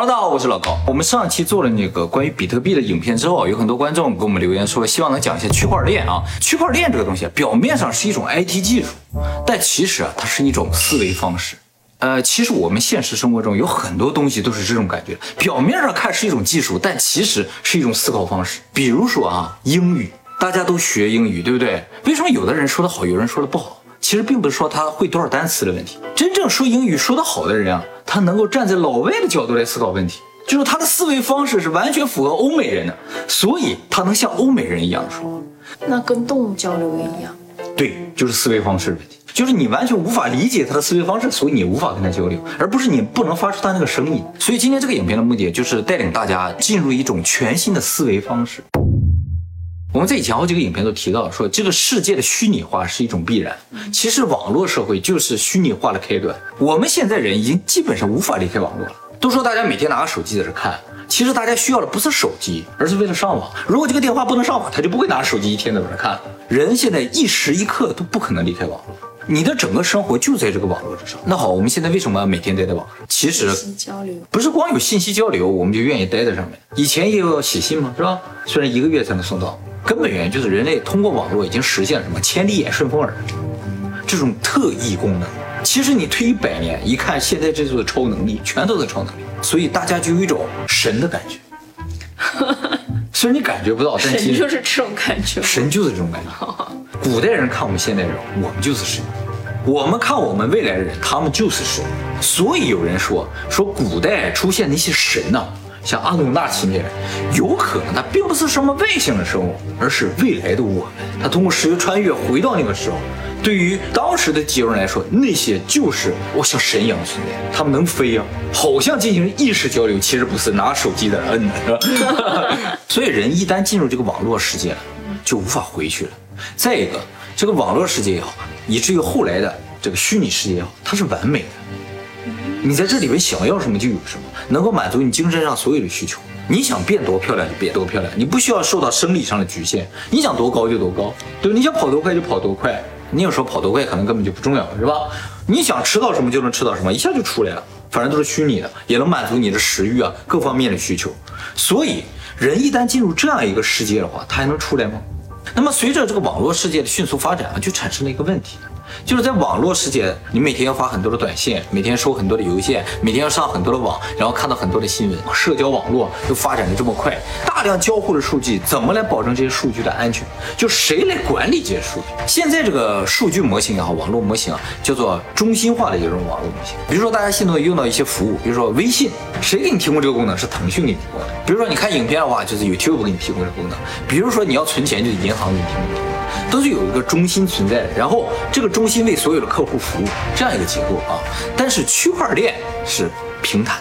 Hello，大家好，我是老高。我们上期做了那个关于比特币的影片之后，有很多观众给我们留言说，希望能讲一下区块链啊。区块链这个东西，表面上是一种 IT 技术，但其实啊，它是一种思维方式。呃，其实我们现实生活中有很多东西都是这种感觉，表面上看是一种技术，但其实是一种思考方式。比如说啊，英语，大家都学英语，对不对？为什么有的人说的好，有人说的不好？其实并不是说他会多少单词的问题，真正说英语说得好的人啊，他能够站在老外的角度来思考问题，就是他的思维方式是完全符合欧美人的，所以他能像欧美人一样说话。那跟动物交流也一样。对，就是思维方式问题，就是你完全无法理解他的思维方式，所以你无法跟他交流，而不是你不能发出他那个声音。所以今天这个影片的目的就是带领大家进入一种全新的思维方式。我们在以前好几个影片都提到，说这个世界的虚拟化是一种必然。其实网络社会就是虚拟化的开端。我们现在人已经基本上无法离开网络了。都说大家每天拿个手机在这看，其实大家需要的不是手机，而是为了上网。如果这个电话不能上网，他就不会拿着手机一天在这看。人现在一时一刻都不可能离开网络，你的整个生活就在这个网络之上。那好，我们现在为什么要每天待在网上？其实交流不是光有信息交流，我们就愿意待在上面。以前也有写信嘛，是吧？虽然一个月才能送到。根本原因就是人类通过网络已经实现了什么千里眼、顺风耳这种特异功能。其实你推一百年，一看现在这座超能力，全都是超能力，所以大家就有一种神的感觉。虽然你感觉不到，但其实就是这种感觉。神就是这种感觉。古代人看我们现代人，我们就是神；我们看我们未来的人，他们就是神。所以有人说，说古代出现那些神呢。像阿努纳奇那样，有可能他并不是什么外星的生物，而是未来的我们。他通过时间穿越回到那个时候，对于当时的几个人来说，那些就是我像神一样的存在。他们能飞呀，好像进行意识交流，其实不是拿手机在那摁的。所以人一旦进入这个网络世界了，就无法回去了。再一个，这个网络世界也好，以至于后来的这个虚拟世界也好，它是完美的。你在这里面想要什么就有什么，能够满足你精神上所有的需求。你想变多漂亮就变多漂亮，你不需要受到生理上的局限。你想多高就多高，对你想跑多快就跑多快。你有时候跑多快可能根本就不重要，是吧？你想吃到什么就能吃到什么，一下就出来了。反正都是虚拟的，也能满足你的食欲啊各方面的需求。所以人一旦进入这样一个世界的话，他还能出来吗？那么随着这个网络世界的迅速发展啊，就产生了一个问题。就是在网络世界，你每天要发很多的短信，每天收很多的邮件，每天要上很多的网，然后看到很多的新闻。社交网络又发展的这么快，大量交互的数据，怎么来保证这些数据的安全？就谁来管理这些数据？现在这个数据模型也好，网络模型啊，叫做中心化的一种网络模型。比如说大家现在用到一些服务，比如说微信，谁给你提供这个功能？是腾讯给你提供的。比如说你看影片的话，就是 YouTube 给你提供这个功能。比如说你要存钱，就是银行给你提供。都是有一个中心存在的，然后这个中心为所有的客户服务，这样一个结构啊。但是区块链是平坦，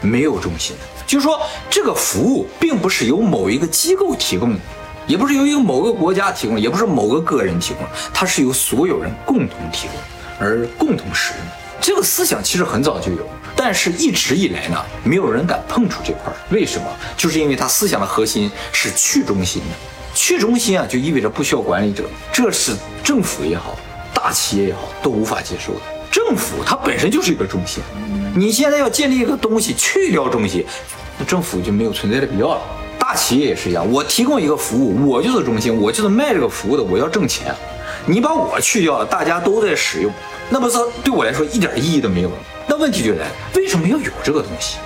没有中心，就是说这个服务并不是由某一个机构提供的，也不是由一个某个国家提供，也不是某个个人提供，它是由所有人共同提供而共同使用。这个思想其实很早就有，但是一直以来呢，没有人敢碰触这块。为什么？就是因为它思想的核心是去中心的。去中心啊，就意味着不需要管理者，这是政府也好，大企业也好都无法接受的。政府它本身就是一个中心，你现在要建立一个东西去掉中心，那政府就没有存在的必要了。大企业也是一样，我提供一个服务，我就是中心，我就是卖这个服务的，我要挣钱。你把我去掉了，大家都在使用，那不是对我来说一点意义都没有了。那问题就来，为什么要有这个东西？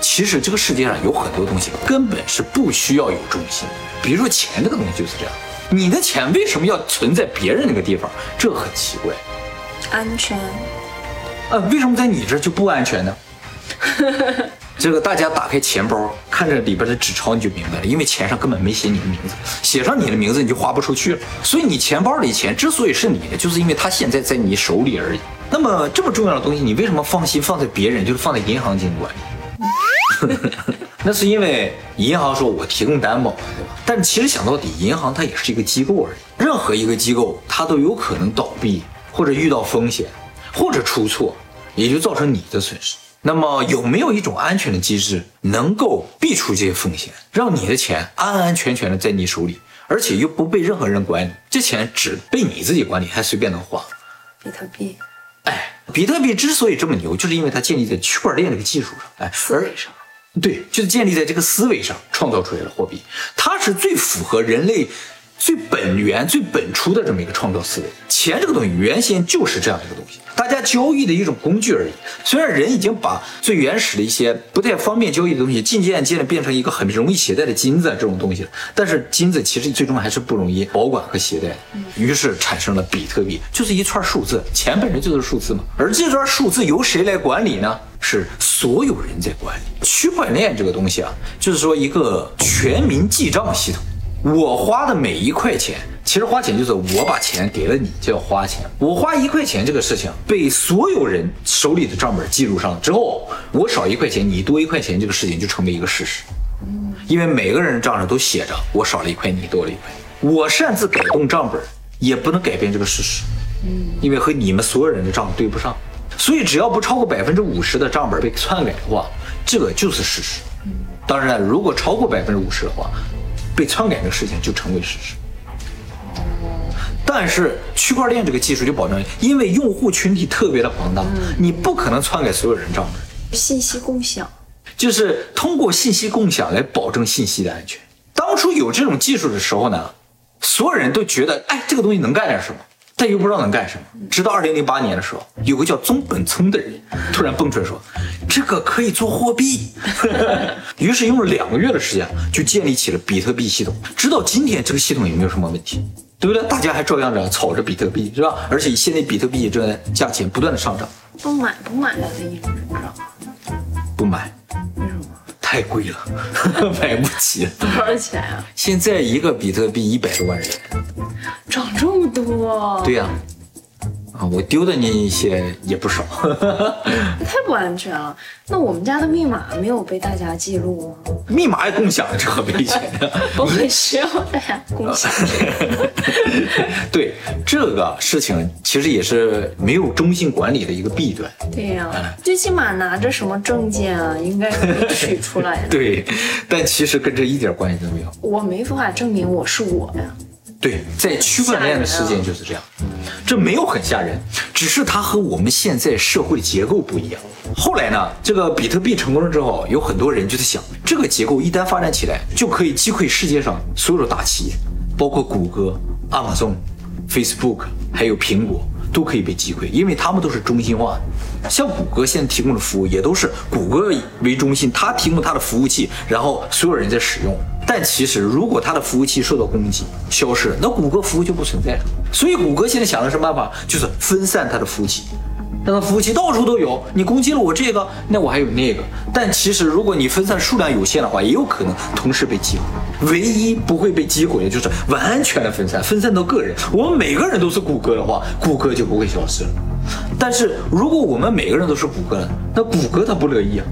其实这个世界上有很多东西根本是不需要有中心，比如说钱这个东西就是这样。你的钱为什么要存在别人那个地方？这很奇怪。安全。呃，为什么在你这就不安全呢？这个大家打开钱包，看着里边的纸钞你就明白了，因为钱上根本没写你的名字，写上你的名字你就花不出去了。所以你钱包里钱之所以是你的，就是因为它现在在你手里而已。那么这么重要的东西，你为什么放心放在别人，就是放在银行监管？那是因为银行说我提供担保，对吧？但其实想到底，银行它也是一个机构而已。任何一个机构，它都有可能倒闭，或者遇到风险，或者出错，也就造成你的损失。那么有没有一种安全的机制，能够避除这些风险，让你的钱安安全全的在你手里，而且又不被任何人管理？这钱只被你自己管理，还随便能花？比特币。哎，比特币之所以这么牛，就是因为它建立在区块链这个技术上。哎，而对，就是建立在这个思维上创造出来的货币，它是最符合人类最本源、最本初的这么一个创造思维。钱这个东西原先就是这样一个东西，大家交易的一种工具而已。虽然人已经把最原始的一些不太方便交易的东西，渐渐渐的变成一个很容易携带的金子这种东西了，但是金子其实最终还是不容易保管和携带的。于是产生了比特币，就是一串数字，钱本身就是数字嘛。而这串数字由谁来管理呢？是所有人在管理。区块链这个东西啊，就是说一个全民记账系统。我花的每一块钱，其实花钱就是我把钱给了你，就要花钱。我花一块钱这个事情被所有人手里的账本记录上之后，我少一块钱，你多一块钱，这个事情就成为一个事实。因为每个人账上都写着我少了一块，你多了一块。我擅自改动账本，也不能改变这个事实。因为和你们所有人的账对不上，所以只要不超过百分之五十的账本被篡改的话，这个就是事实。当然，如果超过百分之五十的话，被篡改这个事情就成为事实。但是区块链这个技术就保证，因为用户群体特别的庞大，你不可能篡改所有人账本，信息共享，就是通过信息共享来保证信息的安全。当初有这种技术的时候呢，所有人都觉得，哎，这个东西能干点什么，但又不知道能干什么。直到二零零八年的时候，有个叫中本聪的人突然蹦出来说，这个可以做货币。于是用了两个月的时间，就建立起了比特币系统。直到今天，这个系统也没有什么问题，对不对？大家还照样着炒着比特币，是吧？而且现在比特币也正在价钱不断的上涨。不买不买了的一种人，知道吗？不买，为什么？太贵了，买不起。多少钱啊？现在一个比特币一百多万人，涨这么多？对呀、啊，我丢的那些也不少。太不安全了。那我们家的密码没有被大家记录吗？密码也共享，这很危险的。我很需要大家共享。对这个事情，其实也是没有中心管理的一个弊端。对呀、最起码拿着什么证件啊，应该可以取出来的。对，但其实跟这一点关系都没有。我没法证明我是我呀。对，在区块链的世界就是这样，这没有很吓人，只是它和我们现在社会结构不一样。后来呢，这个比特币成功了之后，有很多人就在想，这个结构一旦发展起来，就可以击溃世界上所有的大企业，包括谷歌、Amazon、Facebook，还有苹果。都可以被击溃，因为他们都是中心化的。像谷歌现在提供的服务也都是谷歌为中心，它提供它的服务器，然后所有人在使用。但其实如果它的服务器受到攻击、消失，那谷歌服务就不存在了。所以谷歌现在想的什么办法？就是分散它的服务器，让它服务器到处都有。你攻击了我这个，那我还有那个。但其实如果你分散数量有限的话，也有可能同时被击毁。唯一不会被击毁的就是完全的分散，分散到个人。我们每个人都是谷歌的话，谷歌就不会消失了。但是如果我们每个人都是谷歌的，那谷歌它不乐意啊，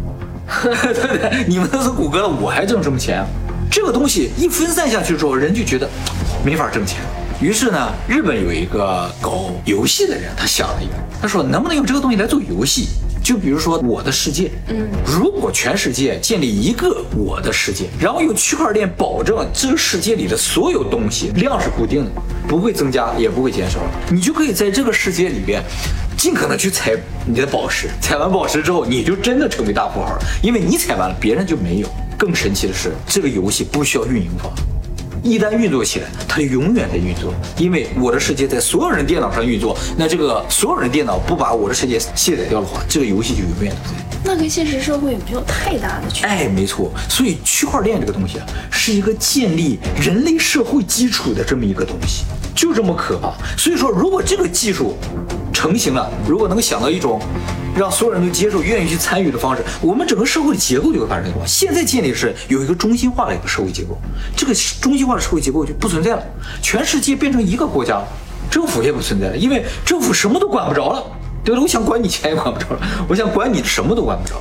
对不对？你们都是谷歌的，我还挣什么钱啊？这个东西一分散下去之后，人就觉得 没法挣钱。于是呢，日本有一个搞游戏的人，他想了一个，他说能不能用这个东西来做游戏？就比如说我的世界，嗯，如果全世界建立一个我的世界，然后用区块链保证这个世界里的所有东西量是固定的，不会增加也不会减少，你就可以在这个世界里边尽可能去采你的宝石，采完宝石之后，你就真的成为大富豪了，因为你采完了，别人就没有。更神奇的是，这个游戏不需要运营方。一旦运作起来，它就永远在运作，因为我的世界在所有人电脑上运作。那这个所有人电脑不把我的世界卸载掉的话，这个游戏就永远都在。那跟现实社会也没有太大的区别。哎，没错。所以区块链这个东西啊，是一个建立人类社会基础的这么一个东西，就这么可怕。所以说，如果这个技术成型了，如果能够想到一种让所有人都接受、愿意去参与的方式，我们整个社会的结构就会发生变化。现在建立是有一个中心化的一个社会结构，这个中心化的社会结构就不存在了，全世界变成一个国家了，政府也不存在了，因为政府什么都管不着了，对了？我想管你钱也管不着了，我想管你什么都管不着。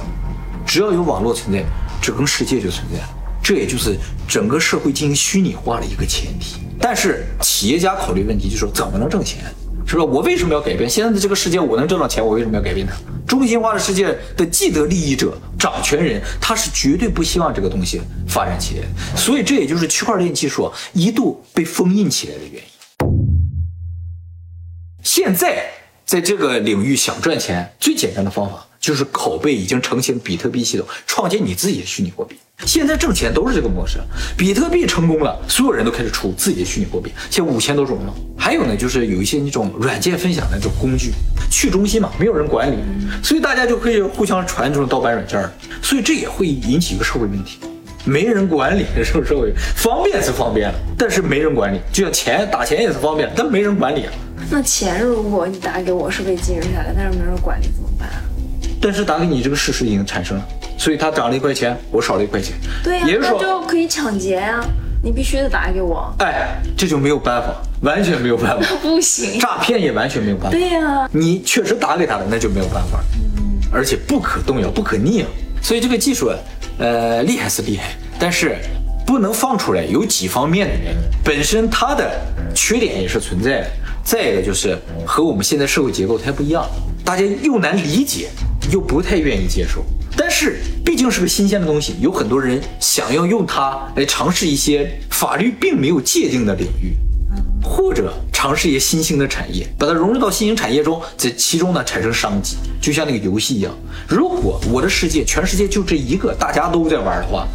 只要有网络存在，整个世界就存在了。这也就是整个社会进行虚拟化的一个前提。但是企业家考虑问题就是说，怎么能挣钱？是吧？我为什么要改变现在的这个世界？我能挣到钱，我为什么要改变它？中心化的世界的既得利益者、掌权人，他是绝对不希望这个东西发展起来。所以这也就是区块链技术一度被封印起来的原因。现在在这个领域想赚钱，最简单的方法就是拷贝已经成型的比特币系统，创建你自己的虚拟货币。现在挣钱都是这个模式，比特币成功了，所有人都开始出自己的虚拟货币，现在五千多种了。还有呢，就是有一些那种软件分享的这种工具，去中心嘛，没有人管理，所以大家就可以互相传这种盗版软件儿，所以这也会引起一个社会问题。没人管理的时候，社会方便是方便了，但是没人管理，就像钱打钱也是方便，但没人管理啊。那钱如果你打给我是被记录下来，但是没人管理怎么办啊？但是打给你这个事实已经产生了，所以他涨了一块钱，我少了一块钱。对呀、那也就是说，就可以抢劫呀、你必须得打给我，哎，这就没有办法，完全没有办法，不行。诈骗也完全没有办法。对呀、你确实打给他了，那就没有办法了，而且不可动摇、不可逆啊。所以这个技术，呃，厉害是厉害，但是不能放出来，有几方面的原因。本身它的缺点也是存在的，再一个就是和我们现在社会结构太不一样，大家又难理解，又不太愿意接受。是毕竟是个新鲜的东西，有很多人想要用它来尝试一些法律并没有界定的领域。或者尝试一些新兴的产业，把它融入到新兴产业中，在其中呢产生商机，就像那个游戏一样。如果我的世界，全世界就这一个，大家都在玩的话，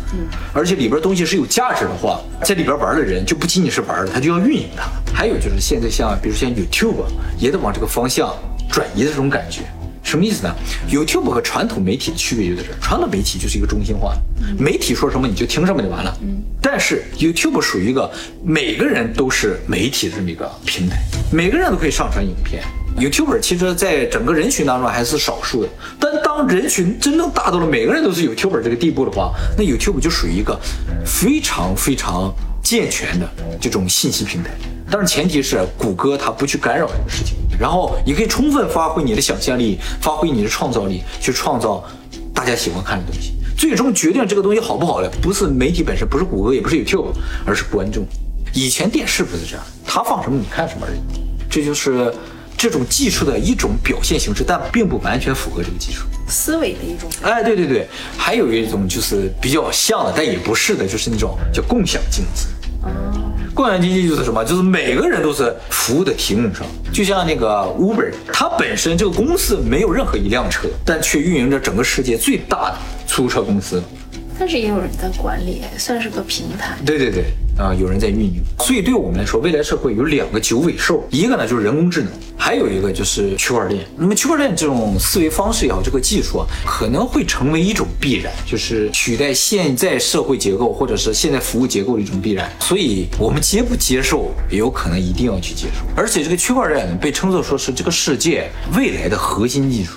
而且里边东西是有价值的话，在里边玩的人就不仅仅是玩了，他就要运营它。还有就是现在像比如像 YouTube 也得往这个方向转移的这种感觉。什么意思呢？YouTube 和传统媒体的区别就在这儿，传统媒体就是一个中心化的，媒体说什么你就听什么就完了。但是 YouTube 属于一个每个人都是媒体的这么一个平台，每个人都可以上传影片。YouTuber 其实在整个人群当中还是少数的，但当人群真正大到了每个人都是 YouTuber 这个地步的话，那 YouTube 就属于一个非常非常健全的这种信息平台。但是前提是谷歌它不去干扰这个事情，然后你可以充分发挥你的想象力，发挥你的创造力，去创造大家喜欢看的东西。最终决定这个东西好不好的，不是媒体本身，不是谷歌，也不是 YouTube，而是观众。以前电视不是这样，他放什么你看什么而已。这就是这种技术的一种表现形式，但并不完全符合这个技术。思维的一种。哎，对对对，还有一种就是比较像的，但也不是的，就是那种叫共享经济。共享经济就是什么？就是每个人都是服务的提供商，就像那个 Uber，它本身这个公司没有任何一辆车，但却运营着整个世界最大的出租车公司。但是也有人在管理，算是个平台。对对对，啊、有人在运营。所以对我们来说，未来社会有两个九尾兽，一个呢就是人工智能，还有一个就是区块链。那么区块链这种思维方式也好，这个技术啊，可能会成为一种必然，就是取代现在社会结构或者是现在服务结构的一种必然。所以我们接不接受，也有可能一定要去接受。而且这个区块链被称作说是这个世界未来的核心技术。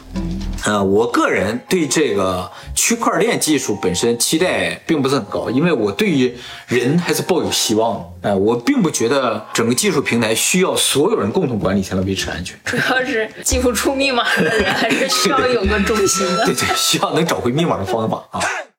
呃，我个人对这个区块链技术本身期待并不是很高，因为我对于人还是抱有希望的。呃，我并不觉得整个技术平台需要所有人共同管理才能维持安全。主要是记不出密码的人，还是需要有个中心的对。对，需要能找回密码的方法啊。